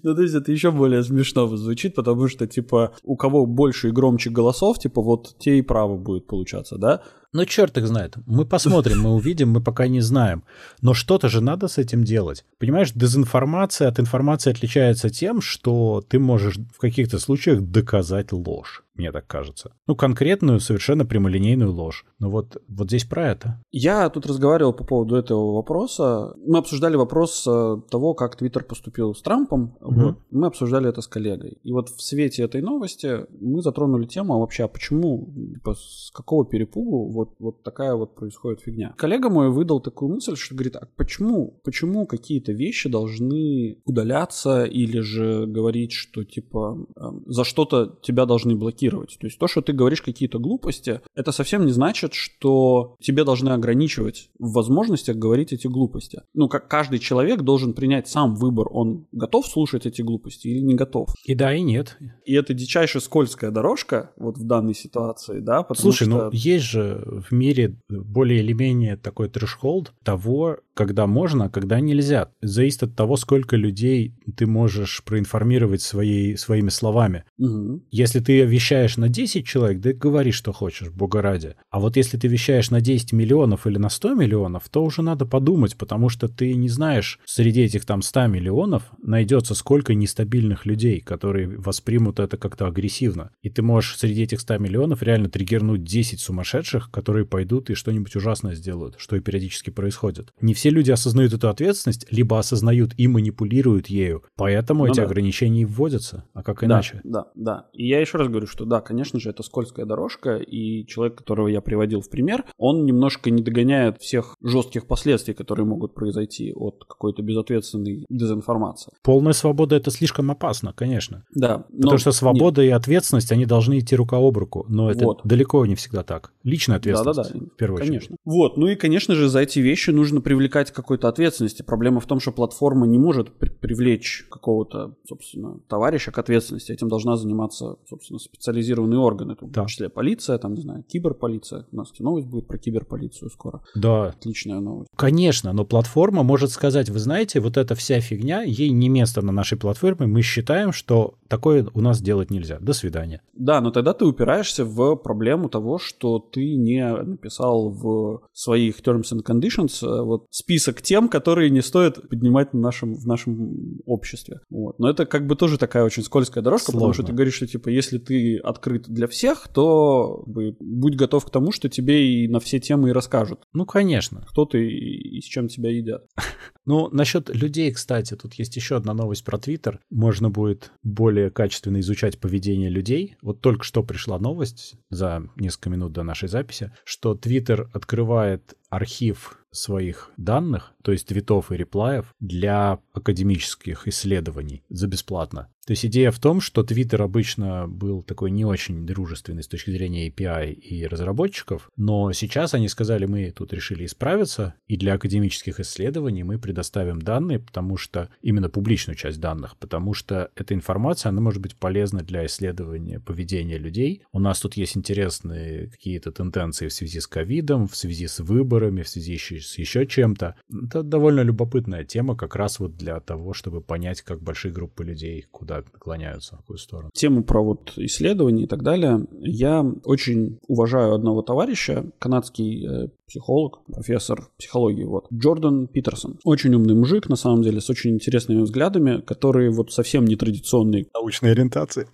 ну, то есть это еще более смешно звучит, потому что, типа, у кого больше и громче голосов, типа, вот те и право будет получаться, да? Ну, черт их знает. Мы посмотрим, мы увидим, мы пока не знаем. Но что-то же надо с этим делать. Понимаешь, дезинформация от информации отличается тем, что ты можешь в каких-то случаях доказать ложь мне так кажется. Ну, конкретную, совершенно прямолинейную ложь. Но вот, вот здесь про это. Я тут разговаривал по поводу этого вопроса. Мы обсуждали вопрос э, того, как Твиттер поступил с Трампом. Угу. Вот. Мы обсуждали это с коллегой. И вот в свете этой новости мы затронули тему, а вообще, а почему, типа, с какого перепугу вот, вот такая вот происходит фигня. Коллега мой выдал такую мысль, что говорит, а почему, почему какие-то вещи должны удаляться или же говорить, что типа эм, за что-то тебя должны блокировать. То есть то, что ты говоришь какие-то глупости, это совсем не значит, что тебе должны ограничивать в возможностях говорить эти глупости. Ну, как каждый человек должен принять сам выбор, он готов слушать эти глупости или не готов. И да, и нет. И это дичайше скользкая дорожка вот в данной ситуации, да, Слушай, что... ну есть же в мире более или менее такой трешхолд того, когда можно, а когда нельзя. Зависит от того, сколько людей ты можешь проинформировать своей, своими словами. Угу. Если ты вещаешь на 10 человек, да говори, что хочешь, бога ради. А вот если ты вещаешь на 10 миллионов или на 100 миллионов, то уже надо подумать, потому что ты не знаешь, среди этих там 100 миллионов найдется сколько нестабильных людей, которые воспримут это как-то агрессивно. И ты можешь среди этих 100 миллионов реально триггернуть 10 сумасшедших, которые пойдут и что-нибудь ужасное сделают, что и периодически происходит. Не все люди осознают эту ответственность, либо осознают и манипулируют ею, поэтому ну эти да. ограничения и вводятся. А как иначе? Да, да, да. И я еще раз говорю, что да, конечно же, это скользкая дорожка, и человек, которого я приводил в пример, он немножко не догоняет всех жестких последствий, которые могут произойти от какой-то безответственной дезинформации. Полная свобода это слишком опасно, конечно. Да. Потому что свобода нет. и ответственность, они должны идти рука об руку. Но это вот. далеко не всегда так. Личная ответственность. Да, да, да. В первую конечно. очередь. Вот. Ну и, конечно же, за эти вещи нужно привлекать какой-то ответственности. Проблема в том, что платформа не может при- привлечь какого-то, собственно, товарища к ответственности. Этим должна заниматься, собственно, специализированные органы. В том числе полиция, там, не знаю, киберполиция. У нас новость будет про киберполицию скоро. Да. Отличная новость. Конечно, но платформа может сказать, вы знаете, вот эта вся фигня, ей не место на нашей платформе, мы считаем, что такое у нас делать нельзя. До свидания. Да, но тогда ты упираешься в проблему того, что ты не написал в своих terms and conditions э, вот список тем, которые не стоит поднимать в нашем, в нашем обществе. Вот. Но это как бы тоже такая очень скользкая дорожка, Сложно. потому что ты говоришь, что типа если ты открыт для всех, то как бы, будь готов к тому, что тебе и на все темы и расскажут. Ну, конечно. Кто ты и с чем тебя едят. Ну, насчет людей, кстати, тут есть еще одна новость про Твиттер. Можно будет более качественно изучать поведение людей. Вот только что пришла новость за несколько минут до нашей записи, что Твиттер открывает архив своих данных, то есть твитов и реплаев, для академических исследований за бесплатно. То есть идея в том, что Twitter обычно был такой не очень дружественный с точки зрения API и разработчиков, но сейчас они сказали, мы тут решили исправиться, и для академических исследований мы предоставим данные, потому что именно публичную часть данных, потому что эта информация, она может быть полезна для исследования поведения людей. У нас тут есть интересные какие-то тенденции в связи с ковидом, в связи с выборами, в связи с еще чем-то. Это довольно любопытная тема как раз вот для того, чтобы понять, как большие группы людей куда наклоняются в какую сторону. Тему про вот исследования и так далее. Я очень уважаю одного товарища, канадский э, психолог, профессор психологии, вот, Джордан Питерсон. Очень умный мужик, на самом деле, с очень интересными взглядами, которые вот совсем нетрадиционные. Научной ориентации.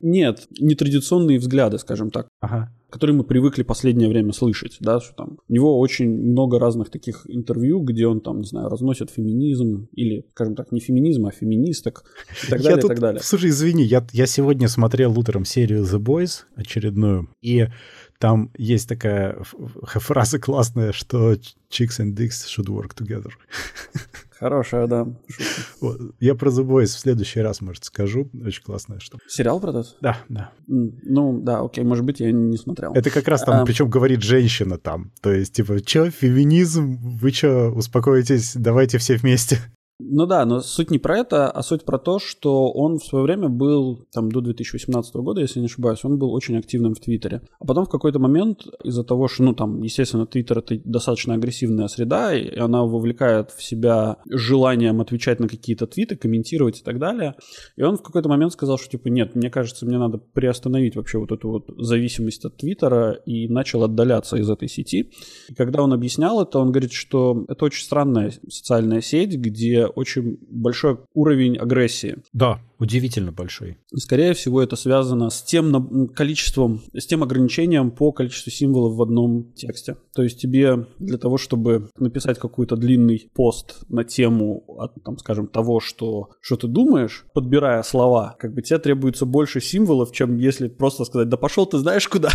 Нет, нетрадиционные взгляды, скажем так. Ага которые мы привыкли последнее время слышать, да, что там у него очень много разных таких интервью, где он там, не знаю, разносит феминизм или, скажем так, не феминизм, а феминисток и так далее, я тут, и так далее. Слушай, извини, я, я сегодня смотрел утром серию The Boys очередную, и там есть такая фраза классная, что chicks and dicks should work together. Хорошая, да. Вот. Я про The Boys в следующий раз, может, скажу. Очень классная штука. Сериал про это? Да, да. Ну, да, окей, может быть, я не смотрел. Это как раз там, а... причем говорит женщина там. То есть, типа, чё, феминизм? Вы чё, успокойтесь, давайте все вместе. Ну да, но суть не про это, а суть про то, что он в свое время был, там, до 2018 года, если не ошибаюсь, он был очень активным в Твиттере. А потом в какой-то момент из-за того, что, ну, там, естественно, Твиттер — это достаточно агрессивная среда, и она вовлекает в себя желанием отвечать на какие-то твиты, комментировать и так далее. И он в какой-то момент сказал, что, типа, нет, мне кажется, мне надо приостановить вообще вот эту вот зависимость от Твиттера, и начал отдаляться из этой сети. И когда он объяснял это, он говорит, что это очень странная социальная сеть, где очень большой уровень агрессии. Да, удивительно большой. Скорее всего, это связано с тем количеством, с тем ограничением по количеству символов в одном тексте. То есть тебе для того, чтобы написать какой-то длинный пост на тему, там, скажем, того, что, что ты думаешь, подбирая слова, как бы тебе требуется больше символов, чем если просто сказать, да пошел ты знаешь куда.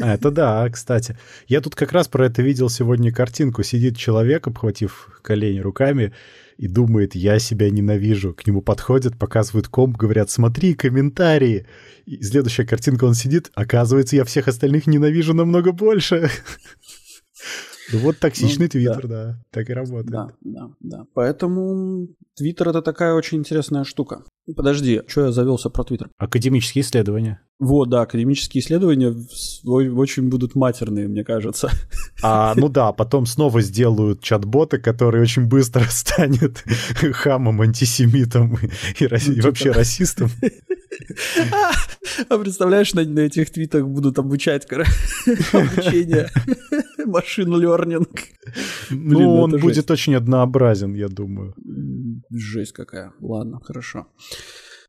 А, это да, кстати. Я тут как раз про это видел сегодня картинку. Сидит человек, обхватив колени руками, и думает, я себя ненавижу. К нему подходят, показывают комп, говорят, смотри, комментарии. И следующая картинка, он сидит, оказывается, я всех остальных ненавижу намного больше. Ну вот токсичный ну, Твиттер, да. да, так и работает. Да, да, да. Поэтому Твиттер это такая очень интересная штука. Подожди, что я завелся про Твиттер? Академические исследования. Вот, да, академические исследования очень будут матерные, мне кажется. А, ну да, потом снова сделают чат-бота, который очень быстро станет хамом, антисемитом и, и, и вообще расистом. А представляешь, на, на этих твитах будут обучать, короче, обучение Машин learning. Ну, он будет очень однообразен, я думаю. Жесть какая. Ладно, хорошо.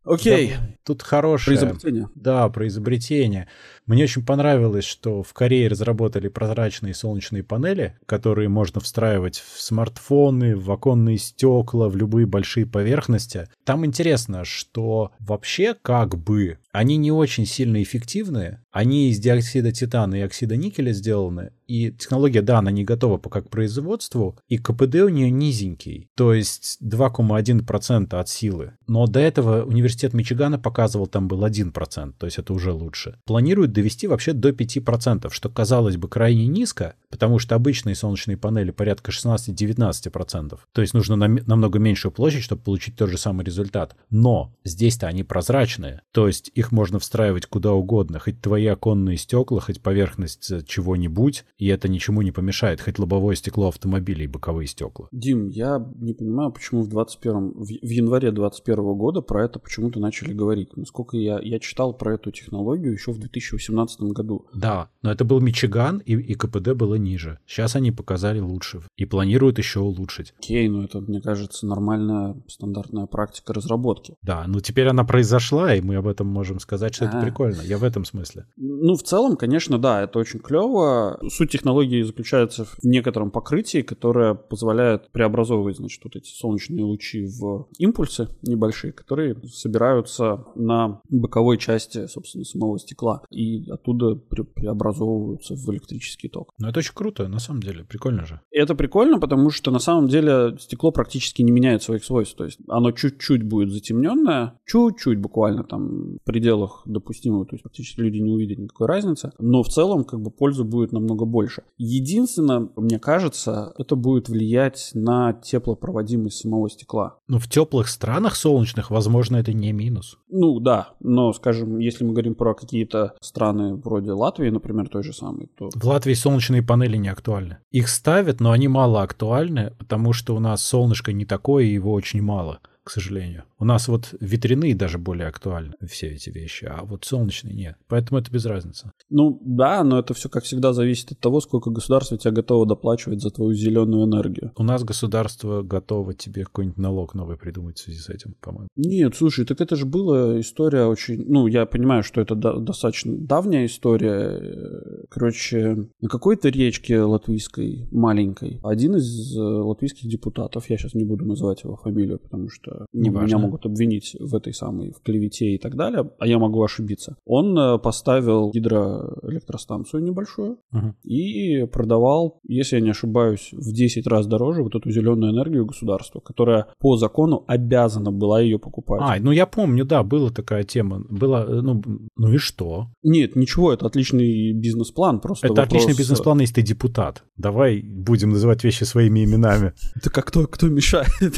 Окей. Тут хорошее. Про изобретение. Да, про изобретение. Мне очень понравилось, что в Корее разработали прозрачные солнечные панели, которые можно встраивать в смартфоны, в оконные стекла, в любые большие поверхности. Там интересно, что вообще как бы они не очень сильно эффективны. Они из диоксида титана и оксида никеля сделаны. И технология, да, она не готова пока к производству, и КПД у нее низенький, то есть 2,1% от силы. Но до этого университет Мичигана показывал, там был 1%, то есть это уже лучше. Планируют довести вообще до 5%, что казалось бы крайне низко, потому что обычные солнечные панели порядка 16-19%. То есть нужно нам, намного меньшую площадь, чтобы получить тот же самый результат. Но здесь-то они прозрачные, то есть их можно встраивать куда угодно, хоть твои оконные стекла, хоть поверхность чего-нибудь, и это ничему не помешает, хоть лобовое стекло автомобиля и боковые стекла. Дим, я не понимаю, почему в 21 в, в январе 21 года про это почему-то начали говорить. Насколько я, я читал про эту технологию еще в 2018 году. Да, но это был Мичиган, и, и КПД было ниже. Сейчас они показали лучше и планируют еще улучшить. Окей, ну это, мне кажется, нормальная стандартная практика разработки. Да, ну теперь она произошла, и мы об этом можем сказать, что А-а-а. это прикольно. Я в этом смысле. Ну, в целом, конечно, да, это очень клево. Суть технологии заключается в некотором покрытии, которое позволяет преобразовывать, значит, вот эти солнечные лучи в импульсы небольшие, которые собираются на боковой части, собственно, самого стекла и оттуда пре- преобразовываются в электрический ток. Ну, это очень круто, на самом деле, прикольно же. Это прикольно, потому что на самом деле стекло практически не меняет своих свойств, то есть оно чуть-чуть будет затемненное, чуть-чуть буквально там в пределах допустимого, то есть практически люди не увидят никакой разницы, но в целом как бы пользы будет намного больше. Единственное, мне кажется, это будет влиять на теплопроводимость самого стекла. Ну, в теплых странах солнечных, возможно, это не минус. Ну, да, но, скажем, если мы говорим про какие-то страны вроде Латвии, например, той же самой, то... В Латвии солнечные панели не актуальны. Их ставят, но они мало актуальны, потому что у нас солнышко не такое, и его очень мало к сожалению. У нас вот ветряные даже более актуальны, все эти вещи, а вот солнечные нет. Поэтому это без разницы. Ну да, но это все, как всегда, зависит от того, сколько государство тебя готово доплачивать за твою зеленую энергию. У нас государство готово тебе какой-нибудь налог новый придумать в связи с этим, по-моему. Нет, слушай, так это же была история очень... Ну, я понимаю, что это достаточно давняя история. Короче, на какой-то речке латвийской, маленькой, один из э, латвийских депутатов, я сейчас не буду называть его фамилию, потому что не меня могут обвинить в этой самой, в клевете и так далее, а я могу ошибиться. Он э, поставил гидроэлектростанцию небольшую угу. и продавал, если я не ошибаюсь, в 10 раз дороже вот эту зеленую энергию государству, которая по закону обязана была ее покупать. А, ну я помню, да, была такая тема. Была, э, ну, ну и что? Нет, ничего, это отличный бизнес-план. Просто это вопрос... отличный э, бизнес-план, если ты депутат. Давай будем называть вещи своими именами. Это как кто, кто мешает?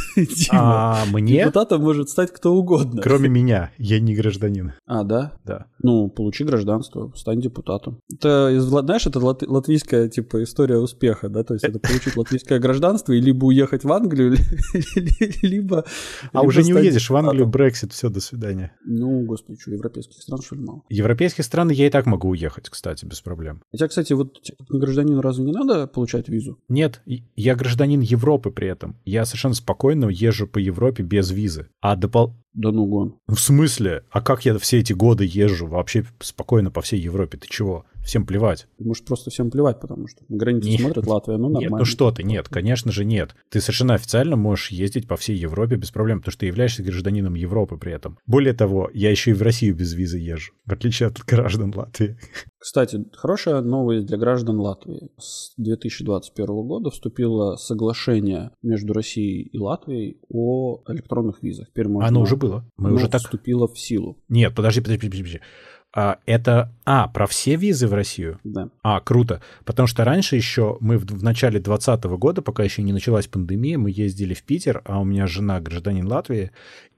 А, мне мне... Депутатом может стать кто угодно. Кроме меня. Я не гражданин. А, да? Да. Ну, получи гражданство, стань депутатом. Это, знаешь, это лат... латвийская, типа, история успеха, да? То есть это получить латвийское гражданство и либо уехать в Англию, либо... А уже не уедешь в Англию, Брексит, все, до свидания. Ну, господи, что, европейских стран, что ли, мало? Европейских стран я и так могу уехать, кстати, без проблем. Хотя, кстати, вот гражданину разве не надо получать визу? Нет, я гражданин Европы при этом. Я совершенно спокойно езжу по Европе без визы. А допол... Да ну гон. В смысле? А как я все эти годы езжу вообще спокойно по всей Европе? Ты чего? Всем плевать. Может, просто всем плевать, потому что на границе нет. смотрят Латвия, ну нормально. Нет, ну что ты, нет, конечно же нет. Ты совершенно официально можешь ездить по всей Европе без проблем, потому что ты являешься гражданином Европы при этом. Более того, я еще и в Россию без визы езжу, в отличие от граждан Латвии. Кстати, хорошая новость для граждан Латвии. С 2021 года вступило соглашение между Россией и Латвией о электронных визах. Теперь можно... Оно уже было. Мы уже так... вступило в силу. Нет, подожди, подожди, подожди. подожди. А, это, а, про все визы в Россию? Да. А, круто. Потому что раньше еще мы в, в начале 2020 года, пока еще не началась пандемия, мы ездили в Питер, а у меня жена гражданин Латвии,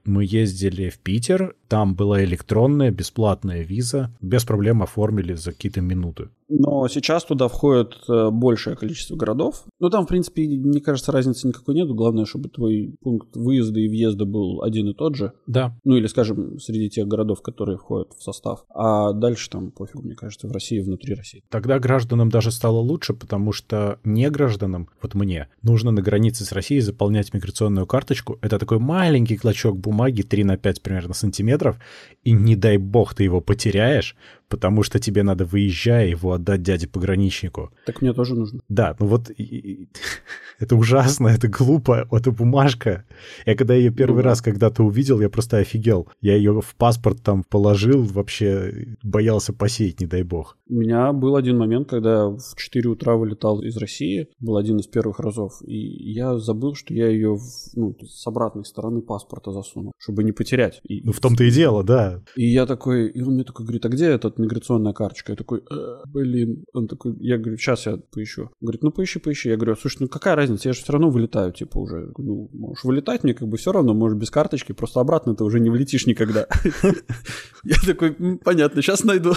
мы ездили в Питер, там была электронная бесплатная виза, без проблем оформили за какие-то минуты. Но сейчас туда входит э, большее количество городов. Ну, там, в принципе, мне кажется, разницы никакой нет. Главное, чтобы твой пункт выезда и въезда был один и тот же. Да. Ну, или, скажем, среди тех городов, которые входят в состав. А дальше там пофиг, мне кажется, в России, внутри России. Тогда гражданам даже стало лучше, потому что не гражданам, вот мне, нужно на границе с Россией заполнять миграционную карточку. Это такой маленький клочок бумаги, 3 на 5 примерно сантиметров, и не дай бог ты его потеряешь, потому что тебе надо, выезжая, его отдать дяде-пограничнику. Так мне тоже нужно. Да, ну вот это ужасно, это глупо, это бумажка. Я когда ее первый ну, раз когда-то увидел, я просто офигел. Я ее в паспорт там положил, вообще боялся посеять, не дай бог. У меня был один момент, когда в 4 утра вылетал из России, был один из первых разов, и я забыл, что я ее ну, с обратной стороны паспорта засунул, чтобы не потерять. И, ну в том-то и дело, да. И я такой, и он мне такой говорит, а где этот миграционная карточка. Я такой, э, блин. Он такой, я говорю, сейчас я поищу. Он говорит, ну поищи, поищи. Я говорю, слушай, ну какая разница, я же все равно вылетаю, типа уже. Ну, можешь вылетать, мне как бы все равно, можешь без карточки, просто обратно ты уже не влетишь никогда. Я такой, понятно, сейчас найду.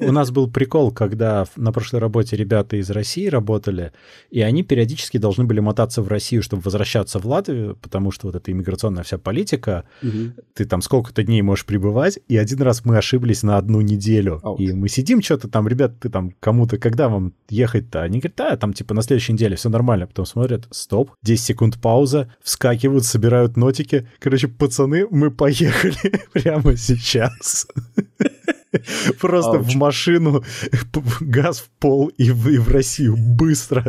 У нас был прикол, когда на прошлой работе ребята из России работали, и они периодически должны были мотаться в Россию, чтобы возвращаться в Латвию, потому что вот эта иммиграционная вся политика, угу. ты там сколько-то дней можешь пребывать, и один раз мы ошиблись на одну неделю. Ауч. И мы сидим что-то там, ребят, ты там кому-то, когда вам ехать-то? Они говорят, да, там типа на следующей неделе все нормально. Потом смотрят, стоп, 10 секунд пауза, вскакивают, собирают нотики. Короче, пацаны, мы поехали прямо сейчас. Просто в машину, газ в пол и в, и в Россию быстро.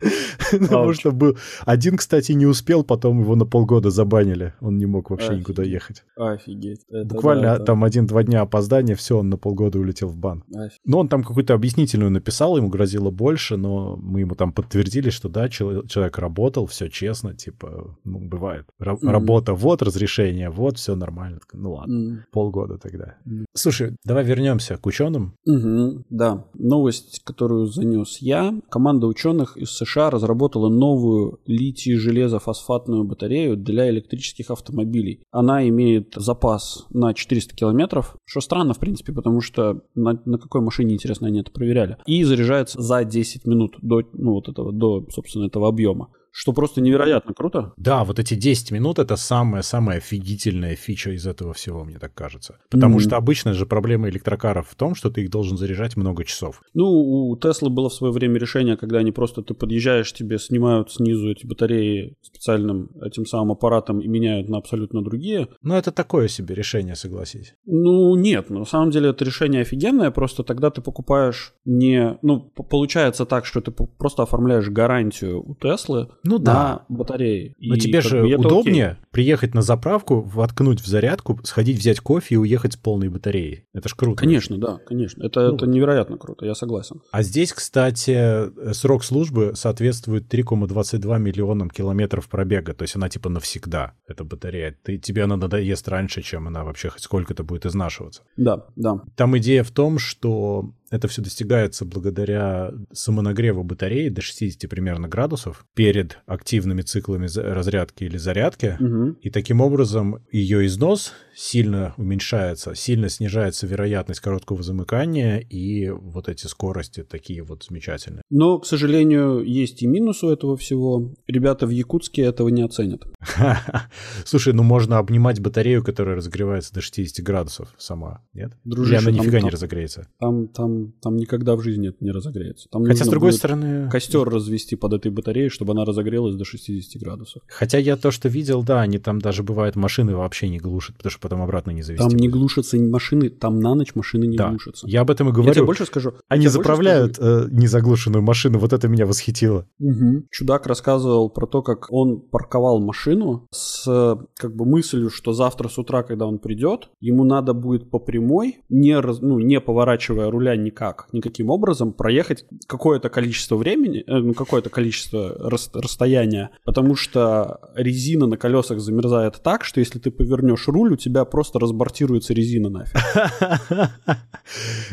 Потому что был... Один, кстати, не успел, потом его на полгода забанили. Он не мог вообще никуда ехать. Офигеть. Буквально там один-два дня опоздания, все, он на полгода улетел в бан. Но он там какую-то объяснительную написал, ему грозило больше, но мы ему там подтвердили, что да, человек работал, все честно, типа, ну, бывает. Работа, вот разрешение, вот, все нормально. Ну ладно, полгода тогда. Слушай, давай вернемся к ученым. Угу, да. Новость, которую занес я. Команда ученых из США разработала новую литий-железофосфатную батарею для электрических автомобилей. Она имеет запас на 400 километров, что странно, в принципе, потому что на, на какой машине, интересно, они это проверяли. И заряжается за 10 минут до, ну, вот этого, до, собственно, этого объема что просто невероятно круто. Да, вот эти 10 минут это самая-самая офигительная фича из этого всего, мне так кажется. Потому mm-hmm. что обычно же проблема электрокаров в том, что ты их должен заряжать много часов. Ну, у Теслы было в свое время решение, когда они просто, ты подъезжаешь, тебе снимают снизу эти батареи специальным этим самым аппаратом и меняют на абсолютно другие. Ну, это такое себе решение, согласись. Ну, нет, на самом деле это решение офигенное, просто тогда ты покупаешь не... Ну, получается так, что ты просто оформляешь гарантию у Теслы, ну да. на батарее. Но и тебе же удобнее окей. приехать на заправку, воткнуть в зарядку, сходить взять кофе и уехать с полной батареей. Это ж круто. Конечно, да, конечно. Это, ну, это невероятно круто, я согласен. А здесь, кстати, срок службы соответствует 3,22 миллионам километров пробега. То есть она типа навсегда, эта батарея. Ты, тебе она надоест раньше, чем она вообще хоть сколько-то будет изнашиваться. Да, да. Там идея в том, что это все достигается благодаря самонагреву батареи до 60 примерно градусов перед активными циклами разрядки или зарядки. Угу. И таким образом ее износ сильно уменьшается, сильно снижается вероятность короткого замыкания, и вот эти скорости такие вот замечательные. Но, к сожалению, есть и минус у этого всего. Ребята в Якутске этого не оценят. Слушай, ну можно обнимать батарею, которая разогревается до 60 градусов сама, нет? Дружище, Или она нифига не разогреется? Там, там там, никогда в жизни это не разогреется. Там Хотя, с другой стороны... Костер развести под этой батареей, чтобы она разогрелась до 60 градусов. Хотя я то, что видел, да, они там даже бывают машины вообще не глушат, потому что потом обратно не завести. Там не глушатся машины, там на ночь машины не да. глушатся. Я об этом и говорю. Я тебе больше скажу. Они заправляют скажу. Э, незаглушенную машину, вот это меня восхитило. Угу. Чудак рассказывал про то, как он парковал машину с как бы мыслью, что завтра с утра, когда он придет, ему надо будет по прямой, не, раз, ну, не поворачивая руля никак, никаким образом проехать какое-то количество времени, э, ну, какое-то количество рас, расстояния, потому что резина на колесах замерзает так, что если ты повернешь руль, у тебя просто разбортируется резина нафиг.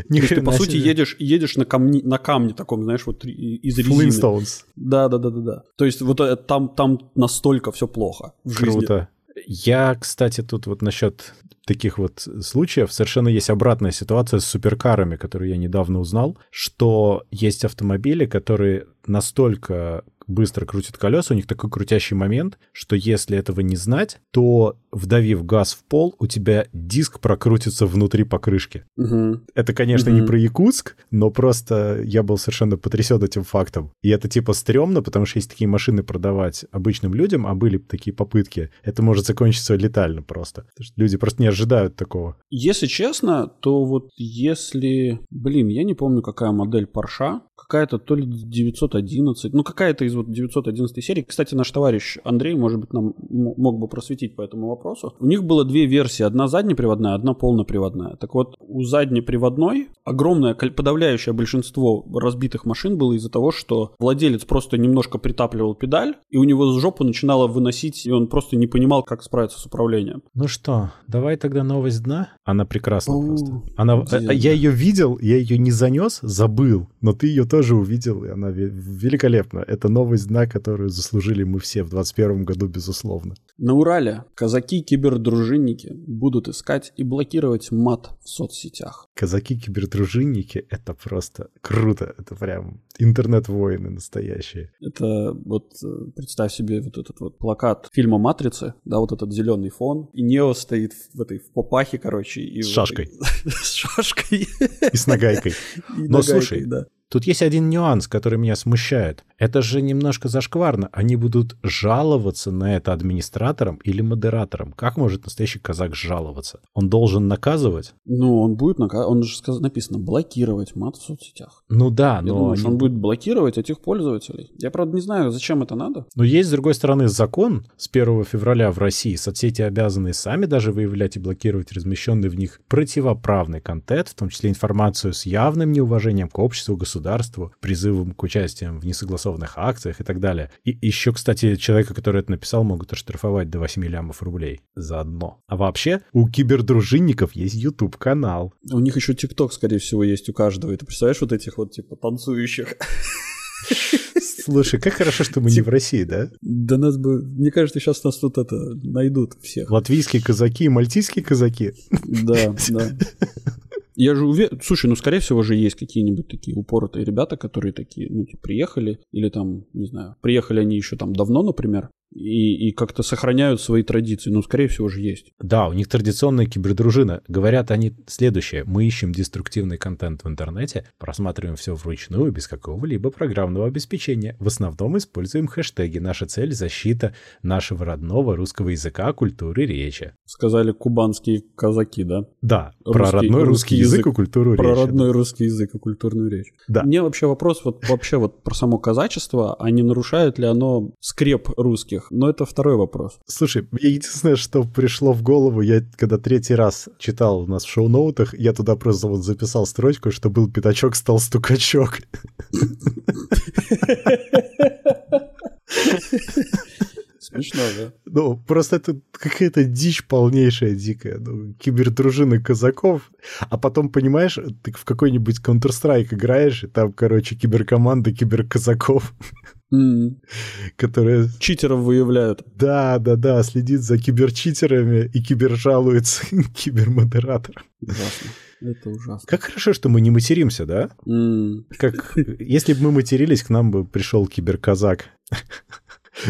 Ты, по сути, едешь, едешь на, камне, на камне таком, знаешь, вот из резины. Да, да, да, да, да. То есть вот э, там, там настолько все плохо в жизни. Круто. Я, кстати, тут вот насчет таких вот случаев совершенно есть обратная ситуация с суперкарами, которую я недавно узнал, что есть автомобили, которые настолько быстро крутят колеса, у них такой крутящий момент, что если этого не знать, то вдавив газ в пол, у тебя диск прокрутится внутри покрышки. Угу. Это, конечно, Мгм. не про Якутск, но просто я был совершенно потрясен этим фактом. И это типа стрёмно, потому что если такие машины продавать обычным людям, а были такие попытки, это может закончиться летально просто. Люди просто не ожидают такого. Если честно, то вот если... Блин, я не помню, какая модель Порша. Какая-то то ли 911, ну какая-то из вот 911 серии. Кстати, наш товарищ Андрей, может быть, нам мог бы просветить по этому вопросу. У них было две версии. Одна заднеприводная, одна полноприводная. Так вот, у заднеприводной огромное, подавляющее большинство разбитых машин было из-за того, что владелец просто немножко притапливал педаль, и у него с жопу начинало выносить, и он просто не понимал, как справиться с управлением. Ну что, давай тогда новость дна. Она прекрасна просто. Она, э, я ее видел, я ее не занес, забыл, но ты ее тоже увидел, и она ве- великолепна. Это новость дна, которую заслужили мы все в 21 году, безусловно. На Урале казаки-кибердружинники будут искать и блокировать мат в соцсетях. Казаки-кибердружинники — это просто круто. Это прям интернет-воины настоящие. Это вот э, представь себе вот этот вот плакат фильма «Матрицы», да, вот этот зеленый фон, и Нео стоит в этой в попахе, короче. И С в шашкой. С шашкой. И с нагайкой. Но слушай. Тут есть один нюанс, который меня смущает. Это же немножко зашкварно. Они будут жаловаться на это администраторам или модераторам. Как может настоящий казак жаловаться? Он должен наказывать? Ну, он будет, нака- он же сказ- написано, блокировать мат в соцсетях. Ну да, Я но, думаю, что они- он будет блокировать этих пользователей. Я, правда, не знаю, зачем это надо. но есть, с другой стороны, закон с 1 февраля в России. Соцсети обязаны сами даже выявлять и блокировать размещенный в них противоправный контент, в том числе информацию с явным неуважением к обществу, государству, призывом к участиям в несогласованных акциях и так далее. И еще, кстати, человека, который это написал, могут оштрафовать до 8 лямов рублей за одно. А вообще, у кибердружинников есть YouTube-канал. У них еще ТикТок, скорее всего, есть у каждого. И ты представляешь вот этих вот, типа, танцующих? Слушай, как хорошо, что мы не в России, да? Да нас бы... Мне кажется, сейчас нас тут это найдут всех. Латвийские казаки и мальтийские казаки. Да, да. Я же уверен... Слушай, ну, скорее всего же есть какие-нибудь такие упоротые ребята, которые такие, ну, типа, приехали, или там, не знаю, приехали они еще там давно, например, и, и как-то сохраняют свои традиции. Ну, скорее всего же есть. Да, у них традиционная кибердружина. Говорят они следующее. Мы ищем деструктивный контент в интернете, просматриваем все вручную, без какого-либо программного обеспечения. В основном используем хэштеги. Наша цель — защита нашего родного русского языка, культуры, речи. Сказали кубанские казаки, да? Да, про Русский- родной русский язык язык, и культуру Про речи. родной русский язык и культурную речь. Да. Мне вообще вопрос вот вообще вот про само казачество, а не нарушает ли оно скреп русских? Но это второй вопрос. Слушай, мне единственное, что пришло в голову, я когда третий раз читал у нас в шоу-ноутах, я туда просто вот записал строчку, что был пятачок, стал стукачок. Смешно, да? Ну, просто это какая-то дичь полнейшая, дикая. Ну, кибердружины казаков. А потом, понимаешь, ты в какой-нибудь Counter-Strike играешь, и там, короче, киберкоманда киберказаков. Которая, Читеров выявляют. да-да-да, следит за киберчитерами и кибержалуется кибермодераторам. Ужасно. Это ужасно. Как хорошо, что мы не материмся, да? Как, если бы мы матерились, к нам бы пришел киберказак.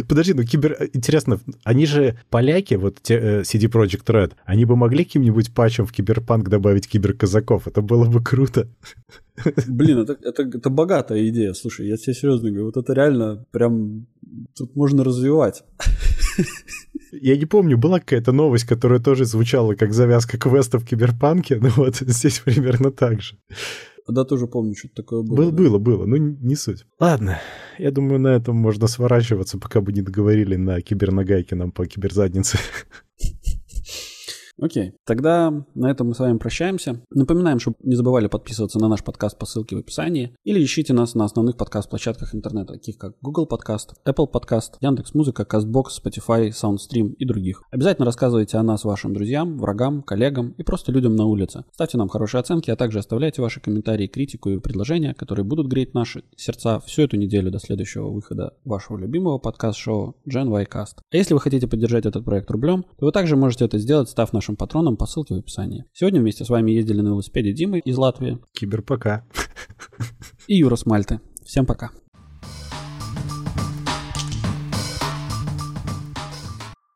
Подожди, ну кибер... Интересно, они же поляки, вот те, э, CD Projekt Red, они бы могли каким-нибудь патчем в киберпанк добавить киберказаков? Это было бы круто. Блин, это, это, это богатая идея. Слушай, я тебе серьезно говорю, вот это реально прям тут можно развивать. Я не помню, была какая-то новость, которая тоже звучала как завязка квеста в киберпанке, ну вот здесь примерно так же. Да, тоже помню, что-то такое было. Было, было, было, ну не суть. Ладно, я думаю, на этом можно сворачиваться, пока бы не договорили на кибернагайке нам по киберзаднице. Окей, тогда на этом мы с вами прощаемся. Напоминаем, чтобы не забывали подписываться на наш подкаст по ссылке в описании или ищите нас на основных подкаст-площадках интернета, таких как Google Podcast, Apple Podcast, Яндекс.Музыка, Castbox, Spotify, SoundStream и других. Обязательно рассказывайте о нас вашим друзьям, врагам, коллегам и просто людям на улице. Ставьте нам хорошие оценки, а также оставляйте ваши комментарии, критику и предложения, которые будут греть наши сердца всю эту неделю до следующего выхода вашего любимого подкаст-шоу Gen Y Cast. А если вы хотите поддержать этот проект рублем, то вы также можете это сделать, став нашим патроном по ссылке в описании. Сегодня вместе с вами ездили на велосипеде Димы из Латвии. Киберпока. И Юра с Мальты. Всем пока.